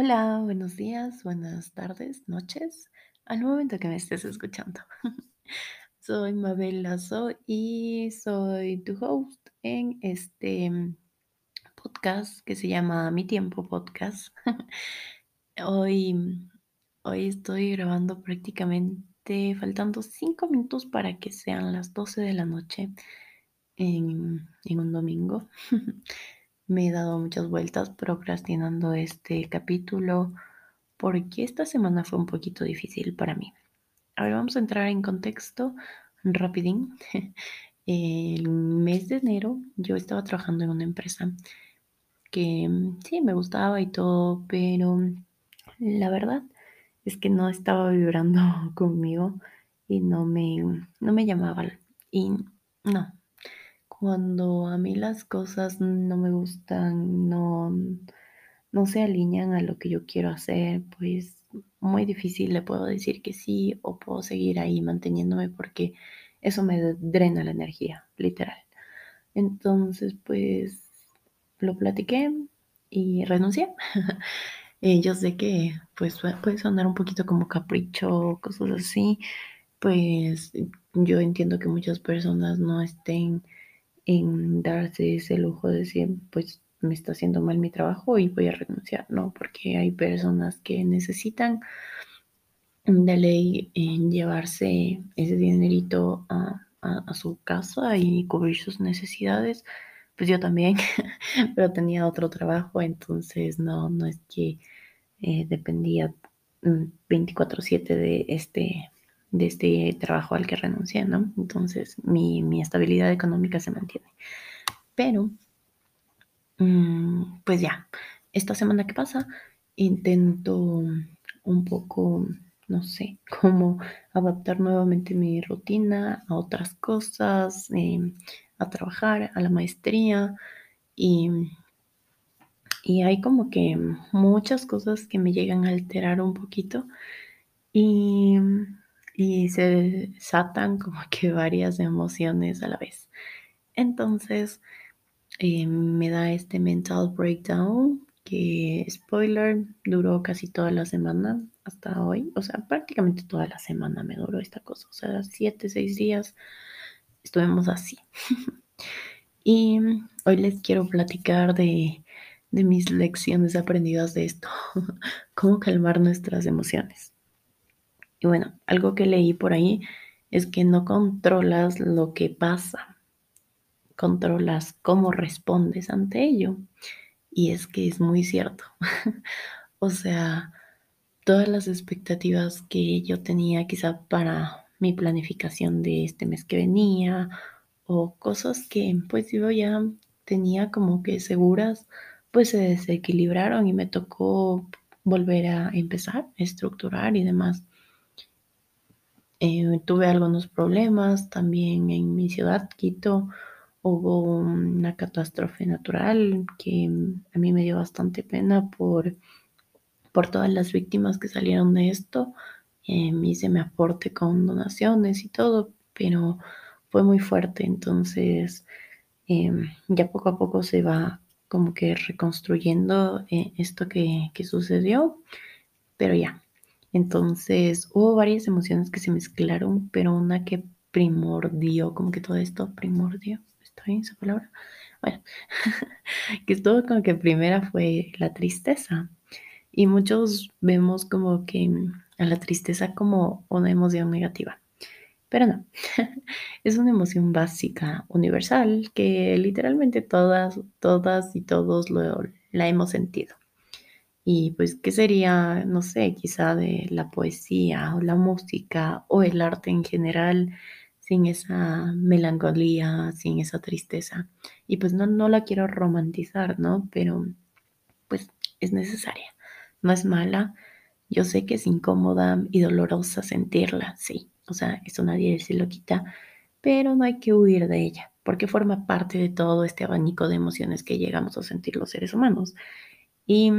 Hola, buenos días, buenas tardes, noches, al momento que me estés escuchando. Soy Mabel Lazo y soy tu host en este podcast que se llama Mi Tiempo Podcast. Hoy, hoy estoy grabando prácticamente faltando cinco minutos para que sean las 12 de la noche en, en un domingo. Me he dado muchas vueltas procrastinando este capítulo porque esta semana fue un poquito difícil para mí. A ver, vamos a entrar en contexto rapidín. El mes de enero yo estaba trabajando en una empresa que mm, sí me gustaba y todo, pero la verdad es que no estaba vibrando conmigo y no me, no me llamaba. Y no, cuando a mí las cosas no me gustan, no, no se alinean a lo que yo quiero hacer, pues muy difícil le puedo decir que sí o puedo seguir ahí manteniéndome porque eso me drena la energía, literal. Entonces, pues lo platiqué y renuncié. Eh, yo sé que pues puede sonar un poquito como capricho, cosas así, pues yo entiendo que muchas personas no estén en darse ese lujo de decir, pues me está haciendo mal mi trabajo y voy a renunciar, no, porque hay personas que necesitan de ley en llevarse ese dinerito a, a, su casa y cubrir sus necesidades. Pues yo también, pero tenía otro trabajo, entonces no, no es que eh, dependía 24/7 mm, de este, de este trabajo al que renuncié, ¿no? Entonces mi, mi estabilidad económica se mantiene. Pero Mm, pues ya, esta semana que pasa intento un poco, no sé, cómo adaptar nuevamente mi rutina a otras cosas, em, a trabajar, a la maestría y, y hay como que muchas cosas que me llegan a alterar un poquito y, y se desatan como que varias emociones a la vez. Entonces, eh, me da este mental breakdown que, spoiler, duró casi toda la semana hasta hoy. O sea, prácticamente toda la semana me duró esta cosa. O sea, siete, seis días estuvimos así. y hoy les quiero platicar de, de mis lecciones aprendidas de esto. Cómo calmar nuestras emociones. Y bueno, algo que leí por ahí es que no controlas lo que pasa, controlas cómo respondes ante ello. Y es que es muy cierto. o sea, todas las expectativas que yo tenía quizá para mi planificación de este mes que venía o cosas que pues yo ya tenía como que seguras, pues se desequilibraron y me tocó volver a empezar, estructurar y demás. Eh, tuve algunos problemas también en mi ciudad, Quito, hubo una catástrofe natural que a mí me dio bastante pena por, por todas las víctimas que salieron de esto. Eh, hice mi aporte con donaciones y todo, pero fue muy fuerte. Entonces, em, ya poco a poco se va como que reconstruyendo eh, esto que, que sucedió, pero ya. Entonces, hubo varias emociones que se mezclaron, pero una que primordió, como que todo esto primordió ¿Está bien esa palabra? Bueno, que estuvo como que primera fue la tristeza. Y muchos vemos como que a la tristeza como una emoción negativa. Pero no, es una emoción básica, universal, que literalmente todas, todas y todos lo, la hemos sentido. Y pues, ¿qué sería, no sé, quizá de la poesía o la música o el arte en general? sin esa melancolía, sin esa tristeza. Y pues no, no la quiero romantizar, ¿no? Pero pues es necesaria, no es mala. Yo sé que es incómoda y dolorosa sentirla, sí. O sea, eso nadie se lo quita, pero no hay que huir de ella, porque forma parte de todo este abanico de emociones que llegamos a sentir los seres humanos. Y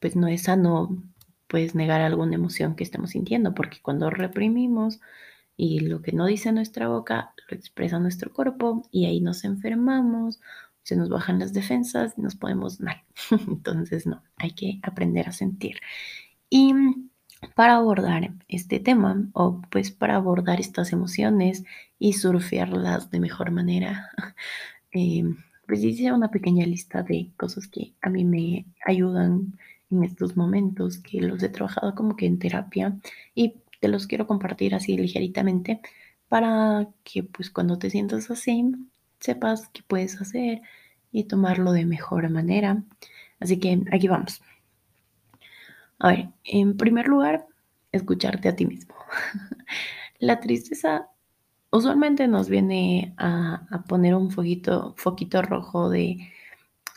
pues no es sano pues negar alguna emoción que estemos sintiendo, porque cuando reprimimos, y lo que no dice nuestra boca lo expresa nuestro cuerpo y ahí nos enfermamos, se nos bajan las defensas y nos ponemos mal. Entonces, no, hay que aprender a sentir. Y para abordar este tema o pues para abordar estas emociones y surfearlas de mejor manera, eh, pues hice una pequeña lista de cosas que a mí me ayudan en estos momentos, que los he trabajado como que en terapia y te los quiero compartir así ligeritamente para que pues cuando te sientas así sepas qué puedes hacer y tomarlo de mejor manera. Así que aquí vamos. A ver, en primer lugar, escucharte a ti mismo. La tristeza usualmente nos viene a, poner un foquito, foquito rojo de,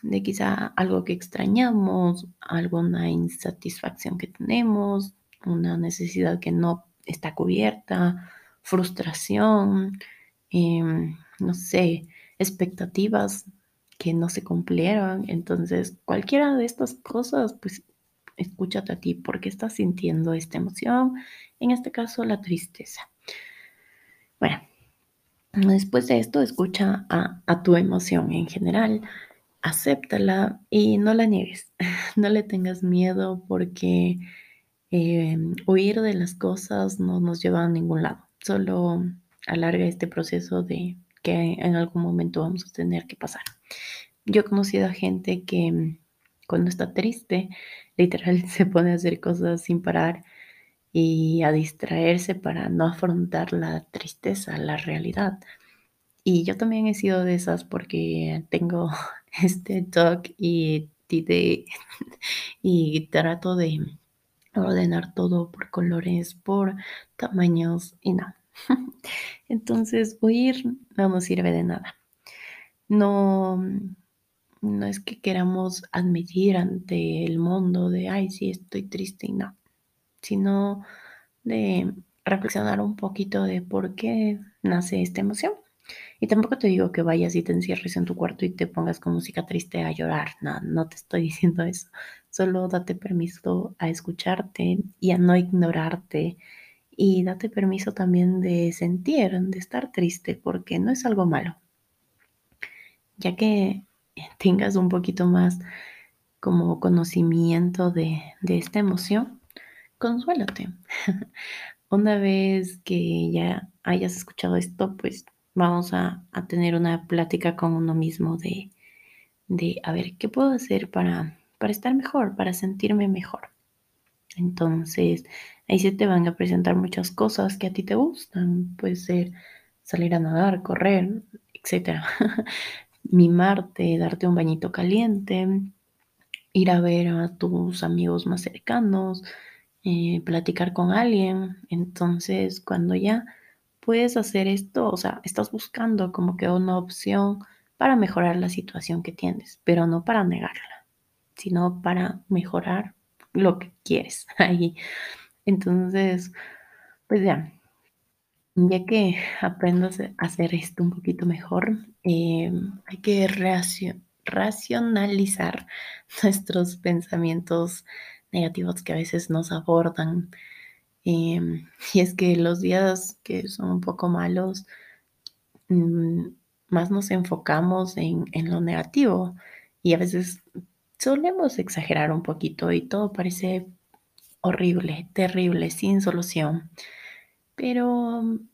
de quizá algo que extrañamos, alguna insatisfacción que tenemos, una necesidad que no está cubierta, frustración, em, no sé, expectativas que no se cumplieron. Entonces, cualquiera de estas cosas, pues escúchate a ti, ¿por qué estás sintiendo esta emoción? En este caso, la tristeza. Bueno, después de esto, escucha a, tu emoción en general, acéptala y no la niegues, no le tengas miedo porque eh, huir de las cosas no nos lleva a ningún lado, solo alarga este proceso de que en algún momento vamos a tener que pasar. Yo he conocido a gente que cuando está triste, literal se pone a hacer cosas sin parar y a distraerse para no afrontar la tristeza, la realidad. Y yo también he sido de esas porque tengo este talk y, y trato de ordenar todo por colores, por tamaños y no. Entonces, huir no nos sirve de nada. No, no es que queramos admitir ante el mundo de, ay, sí, estoy triste y no, sino de reflexionar un poquito de por qué nace esta emoción. Y tampoco te digo que vayas y te encierres en tu cuarto y te pongas con música triste a llorar. No, no te estoy diciendo eso. Solo date permiso a escucharte y a no ignorarte. Y date permiso también de sentir, de estar triste, porque no es algo malo. Ya que tengas un poquito más como conocimiento de, esta emoción, consuélate. Una vez que ya hayas escuchado esto, pues vamos a, tener una plática con uno mismo de, de, a ver, ¿qué puedo hacer para, para estar mejor, para sentirme mejor? Entonces, ahí se te van a presentar muchas cosas que a ti te gustan. Puede ser salir a nadar, correr, etc. mimarte, darte un bañito caliente, ir a ver a tus amigos más cercanos, eh, platicar con alguien. Entonces, cuando ya puedes hacer esto, o sea, estás buscando como que una opción para mejorar la situación que tienes, pero no para negarla, sino para mejorar lo que quieres ahí. Entonces, pues ya, ya que aprendo a hacer esto un poquito mejor, em, hay que racionalizar nuestros pensamientos negativos que a veces nos abordan. Em, y es que los días que son un poco malos, mm, más nos enfocamos en, lo negativo y a veces solemos exagerar un poquito y todo parece horrible, terrible, sin solución. Pero mm,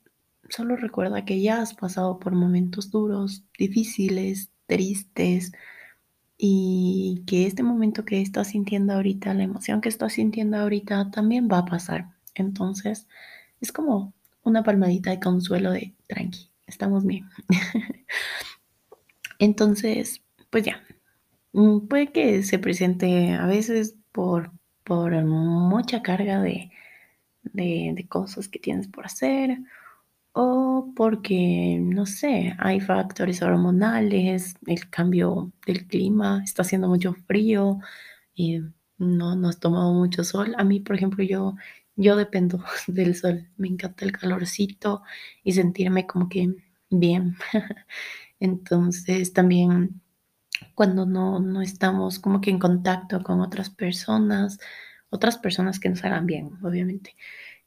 solo recuerda que ya has pasado por momentos duros, difíciles, tristes y que este momento que estás sintiendo ahorita, la emoción que estás sintiendo ahorita también va a pasar. Entonces es como una palmadita de consuelo de tranqui, estamos bien. Entonces, pues ya, mm, puede que se presente a veces por, por mucha carga de, de, cosas que tienes por hacer o porque, no sé, hay factores hormonales, el cambio del clima, está haciendo mucho frío y no nos tomado mucho sol. A mí, por ejemplo, yo, yo dependo del sol, me encanta el calorcito y sentirme como que bien. Entonces también cuando no, no estamos como que en contacto con otras personas, otras personas que nos hagan bien, obviamente.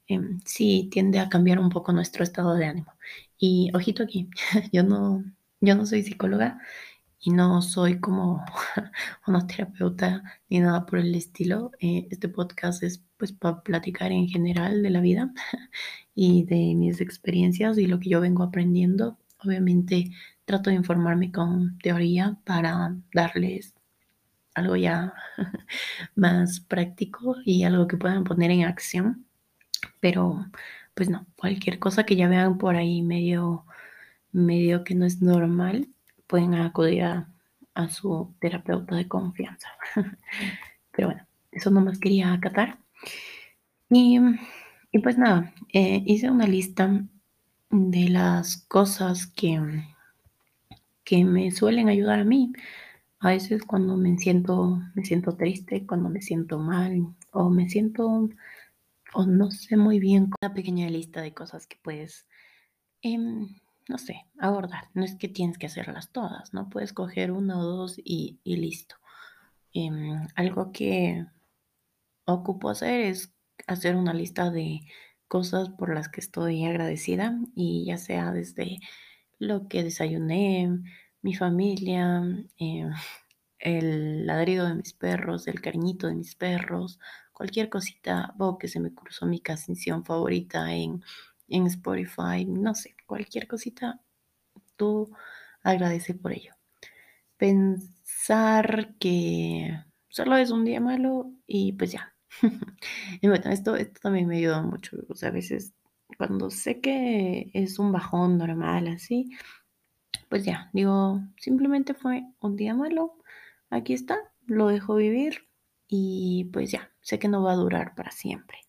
Em, sí tiende a cambiar un poco nuestro estado de ánimo. Y ojito aquí, yo no, yo no soy psicóloga y no soy como una terapeuta ni nada por el estilo. Eh, este podcast es pues para platicar en general de la vida y de mis experiencias y lo que yo vengo aprendiendo. Obviamente trato de informarme con teoría para darles algo ya más práctico y algo que puedan poner en acción. Pero pues no, cualquier cosa que ya vean por ahí medio, medio que no es normal, pueden acudir a, su terapeuta de confianza. Pero bueno, eso nomás quería acatar. Y, y pues nada, eh, hice una lista de las cosas que, que me suelen ayudar a mí. A veces cuando me siento, me siento triste, cuando me siento mal o me siento o no sé muy bien, una pequeña lista de cosas que puedes, em, no sé, abordar. No es que tienes que hacerlas todas, ¿no? Puedes coger una o dos y, listo. Em, algo que ocupo hacer es hacer una lista de cosas por las que estoy agradecida y ya sea desde lo que desayuné, mi familia, em, el ladrido de mis perros, el cariñito de mis perros, cualquier cosita, o que se me cruzó mi canción favorita en, en Spotify, no sé, cualquier cosita, tú agradece por ello. Pensar que solo es un día malo y pues ya. y bueno, esto, esto también me ayuda mucho. O sea, a veces cuando sé que es un bajón normal así, pues ya, digo, simplemente fue un día malo, aquí está, lo dejo vivir y pues ya, sé que no va a durar para siempre.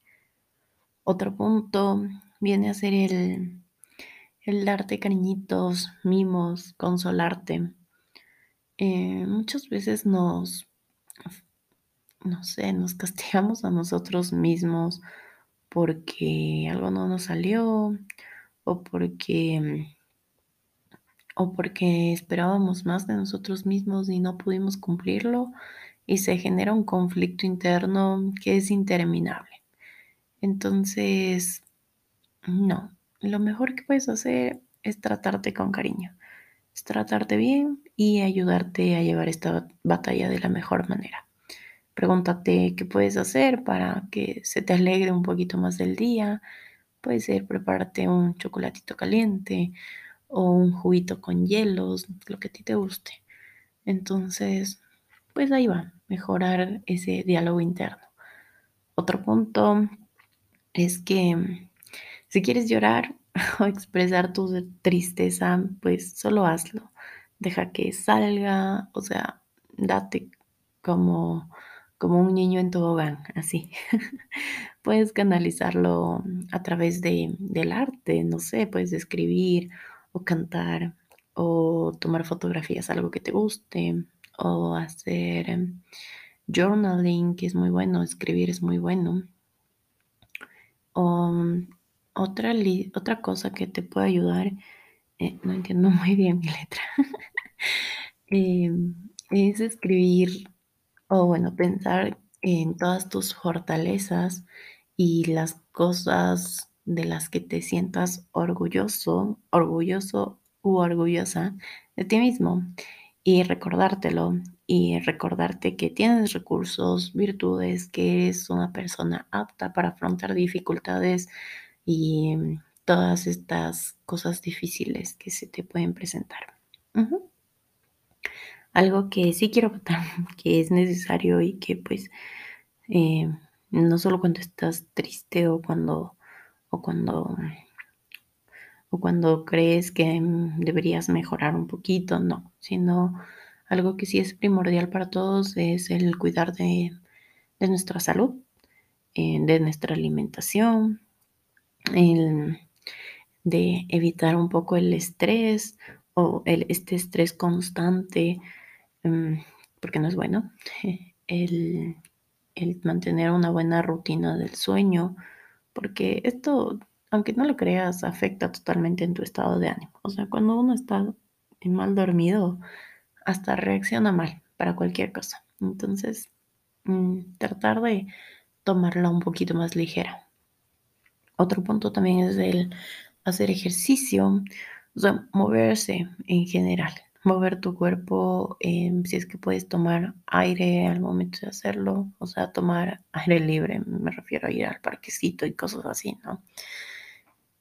Otro punto viene a ser el, darte cariñitos, mimos, consolarte. Eh, muchas veces nos, no sé, nos castigamos a nosotros mismos porque algo no nos salió o porque o porque esperábamos más de nosotros mismos y no pudimos cumplirlo y se genera un conflicto interno que es interminable. Entonces, no, lo mejor que puedes hacer es tratarte con cariño, es tratarte bien y ayudarte a llevar esta batalla de la mejor manera. Pregúntate qué puedes hacer para que se te alegre un poquito más del día. Puede ser prepararte un chocolatito caliente o un juguito con hielos, lo que a ti te guste. Entonces, pues ahí va, mejorar ese diálogo interno. Otro punto es que si quieres llorar o expresar tu tristeza, pues solo hazlo. Deja que salga, o sea, date como, como un niño en tobogán, así. puedes canalizarlo a través de, del arte, no sé, puedes escribir o cantar o tomar fotografías, algo que te guste, o hacer journaling, que es muy bueno, escribir es muy bueno. O, otra, otra cosa que te puede ayudar, eh, no entiendo muy bien mi letra, em, es escribir o bueno, pensar en todas tus fortalezas y las cosas de las que te sientas orgulloso, orgulloso u orgullosa de ti mismo y recordártelo y recordarte que tienes recursos, virtudes, que eres una persona apta para afrontar dificultades y todas estas cosas difíciles que se te pueden presentar. Algo que sí quiero votar, que es necesario y que pues eh, no solo cuando estás triste o cuando o cuando o cuando crees que deberías mejorar un poquito, no, sino algo que sí es primordial para todos es el cuidar de, nuestra salud, eh, de nuestra alimentación, de evitar un poco el estrés o el, este estrés constante, mm, porque no es bueno, el, el mantener una buena rutina del sueño, porque esto aunque no lo creas, afecta totalmente en tu estado de ánimo. O sea, cuando uno está mal dormido, hasta reacciona mal para cualquier cosa. Entonces, mm, tratar de tomarla un poquito más ligera. Otro punto también es el hacer ejercicio, o sea, moverse en general. mover tu cuerpo, em, si es que puedes tomar aire al momento de hacerlo, o sea, tomar aire libre, me refiero a ir al parquecito y cosas así, ¿no?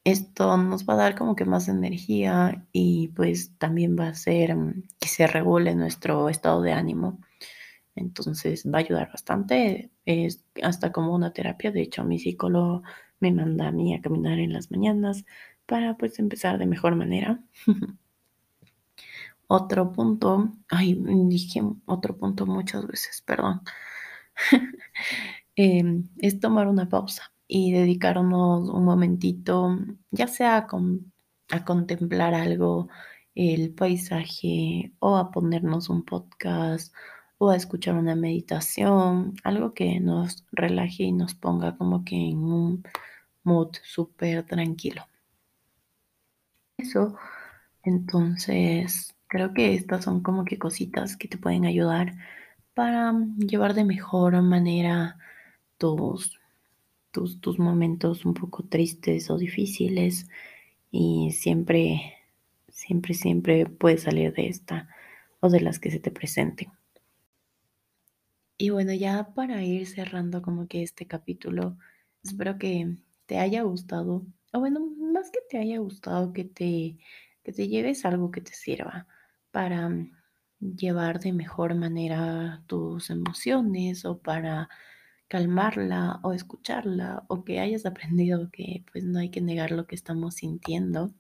Esto nos va a dar como que más energía y pues también va a hacer mm, que se regule nuestro estado de ánimo. Entonces va a ayudar bastante, es hasta como una terapia. De hecho, mi psicólogo me manda a mí a caminar en las mañanas para pues empezar de mejor manera. Otro punto, ay, dije otro punto muchas veces, perdón, em, es tomar una pausa y dedicarnos un momentito, ya sea con, a contemplar algo, el paisaje, o a ponernos un podcast, o a escuchar una meditación, algo que nos relaje y nos ponga como que en un mood súper tranquilo. Eso, entonces, creo que estas son como que cositas que te pueden ayudar para llevar de mejor manera tus, tus, tus momentos un poco tristes o difíciles y siempre, siempre, siempre puedes salir de esta o de las que se te presenten. Y bueno, ya para ir cerrando como que este capítulo, espero que te haya gustado, o bueno, más que te haya gustado, que te, que te lleves algo que te sirva para mm, llevar de mejor manera tus emociones o para calmarla o escucharla o que hayas aprendido que pues no hay que negar lo que estamos sintiendo.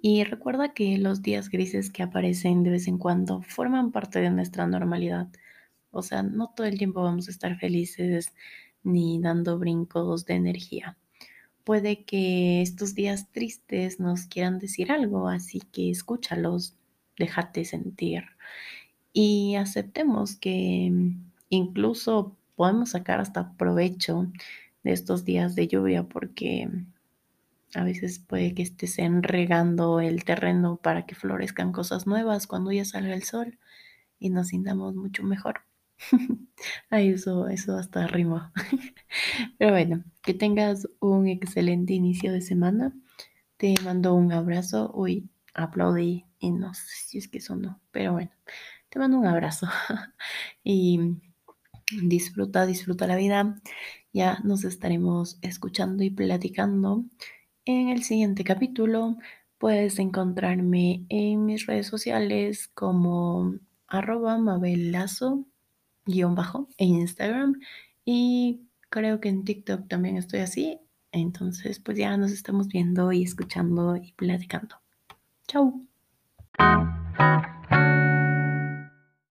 Y recuerda que los días grises que aparecen de vez en cuando forman parte de nuestra normalidad. O sea, no todo el tiempo vamos a estar felices ni dando brincos de energía. Puede que estos días tristes nos quieran decir algo, así que escúchalos, déjate sentir y aceptemos que incluso podemos sacar hasta provecho de estos días de lluvia porque a veces puede que estés regando el terreno para que florezcan cosas nuevas cuando ya salga el sol y nos sintamos mucho mejor. Ay, eso, eso hasta rima. Pero bueno, que tengas un excelente inicio de semana. Te mando un abrazo. Uy, aplaudí y no sé si es que eso no, pero bueno, te mando un abrazo y disfruta, disfruta la vida. Ya nos estaremos escuchando y platicando en el siguiente capítulo. Puedes encontrarme en mis redes sociales como arroba mabelazo guion bajo en Instagram y creo que en TikTok también estoy así. Entonces, pues ya nos estamos viendo y escuchando y platicando. Chao.